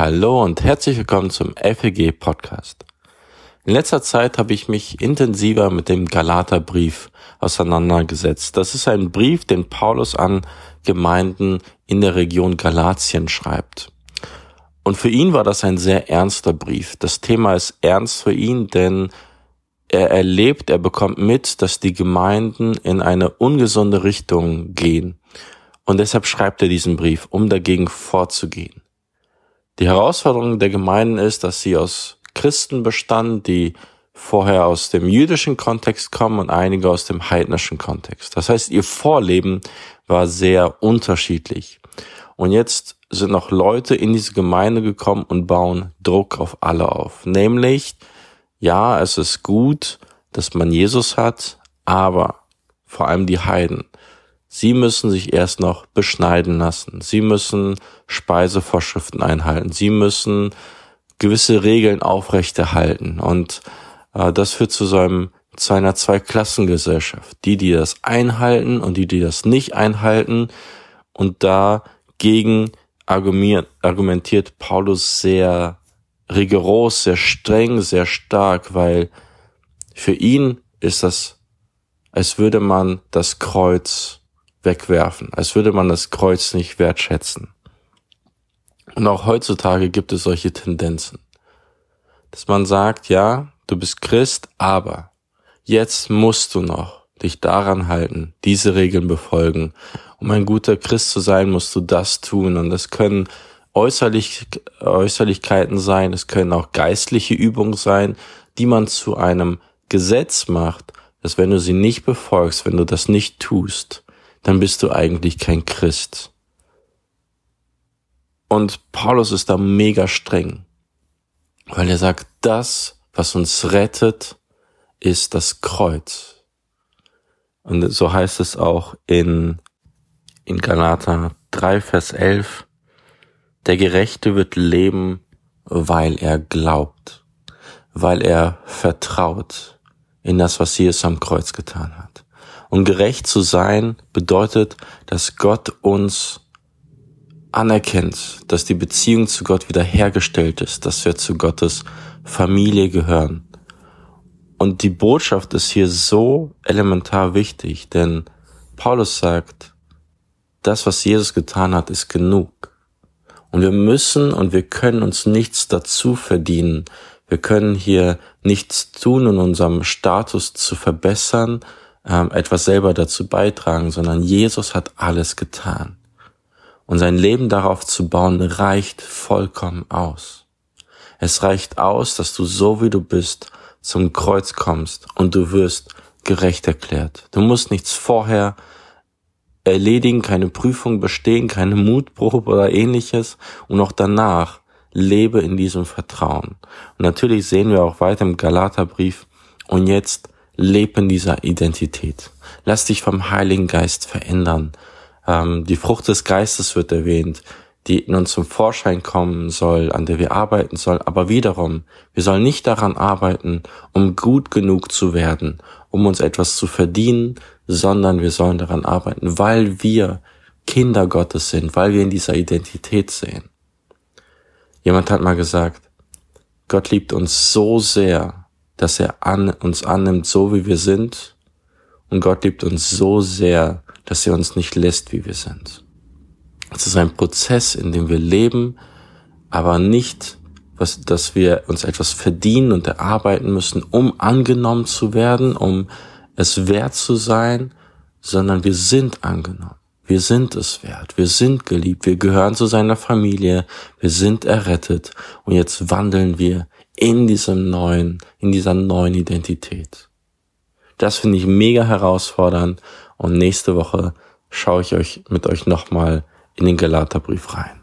Hallo und herzlich willkommen zum FEG Podcast. In letzter Zeit habe ich mich intensiver mit dem Galaterbrief auseinandergesetzt. Das ist ein Brief, den Paulus an Gemeinden in der Region Galatien schreibt. Und für ihn war das ein sehr ernster Brief. Das Thema ist ernst für ihn, denn er erlebt, er bekommt mit, dass die Gemeinden in eine ungesunde Richtung gehen. Und deshalb schreibt er diesen Brief, um dagegen vorzugehen. Die Herausforderung der Gemeinden ist, dass sie aus Christen bestanden, die vorher aus dem jüdischen Kontext kommen und einige aus dem heidnischen Kontext. Das heißt, ihr Vorleben war sehr unterschiedlich. Und jetzt sind noch Leute in diese Gemeinde gekommen und bauen Druck auf alle auf. Nämlich, ja, es ist gut, dass man Jesus hat, aber vor allem die Heiden. Sie müssen sich erst noch beschneiden lassen. Sie müssen Speisevorschriften einhalten. Sie müssen gewisse Regeln aufrechterhalten. Und äh, das führt zu so einem zu einer Zweiklassengesellschaft. Die, die das einhalten und die, die das nicht einhalten. Und dagegen argumentiert Paulus sehr rigoros, sehr streng, sehr stark, weil für ihn ist das, als würde man das Kreuz wegwerfen, als würde man das Kreuz nicht wertschätzen. Und auch heutzutage gibt es solche Tendenzen, dass man sagt, ja, du bist Christ, aber jetzt musst du noch dich daran halten, diese Regeln befolgen. Um ein guter Christ zu sein, musst du das tun. Und das können äußerlich, Äußerlichkeiten sein, es können auch geistliche Übungen sein, die man zu einem Gesetz macht, dass wenn du sie nicht befolgst, wenn du das nicht tust, dann bist du eigentlich kein Christ. Und Paulus ist da mega streng, weil er sagt, das, was uns rettet, ist das Kreuz. Und so heißt es auch in, in Galater 3, Vers 11, der Gerechte wird leben, weil er glaubt, weil er vertraut in das, was Jesus am Kreuz getan hat. Und gerecht zu sein bedeutet, dass Gott uns anerkennt, dass die Beziehung zu Gott wiederhergestellt ist, dass wir zu Gottes Familie gehören. Und die Botschaft ist hier so elementar wichtig, denn Paulus sagt, das, was Jesus getan hat, ist genug. Und wir müssen und wir können uns nichts dazu verdienen. Wir können hier nichts tun, um unserem Status zu verbessern, ähm, etwas selber dazu beitragen, sondern Jesus hat alles getan. Und sein Leben darauf zu bauen, reicht vollkommen aus. Es reicht aus, dass du so wie du bist zum Kreuz kommst und du wirst gerecht erklärt. Du musst nichts vorher erledigen, keine Prüfung bestehen, keine Mutprobe oder ähnliches und auch danach lebe in diesem Vertrauen. Und natürlich sehen wir auch weiter im Galaterbrief und jetzt leb in dieser Identität. Lass dich vom Heiligen Geist verändern. Ähm, die Frucht des Geistes wird erwähnt, die in uns zum Vorschein kommen soll, an der wir arbeiten sollen. Aber wiederum, wir sollen nicht daran arbeiten, um gut genug zu werden, um uns etwas zu verdienen, sondern wir sollen daran arbeiten, weil wir Kinder Gottes sind, weil wir in dieser Identität sehen. Jemand hat mal gesagt, Gott liebt uns so sehr, dass er an, uns annimmt, so wie wir sind. Und Gott liebt uns so sehr, dass er uns nicht lässt, wie wir sind. Es ist ein Prozess, in dem wir leben, aber nicht, was, dass wir uns etwas verdienen und erarbeiten müssen, um angenommen zu werden, um es wert zu sein, sondern wir sind angenommen. Wir sind es wert. Wir sind geliebt. Wir gehören zu seiner Familie. Wir sind errettet. Und jetzt wandeln wir in diesem neuen, in dieser neuen Identität. Das finde ich mega herausfordernd und nächste Woche schaue ich euch mit euch nochmal in den Galaterbrief rein.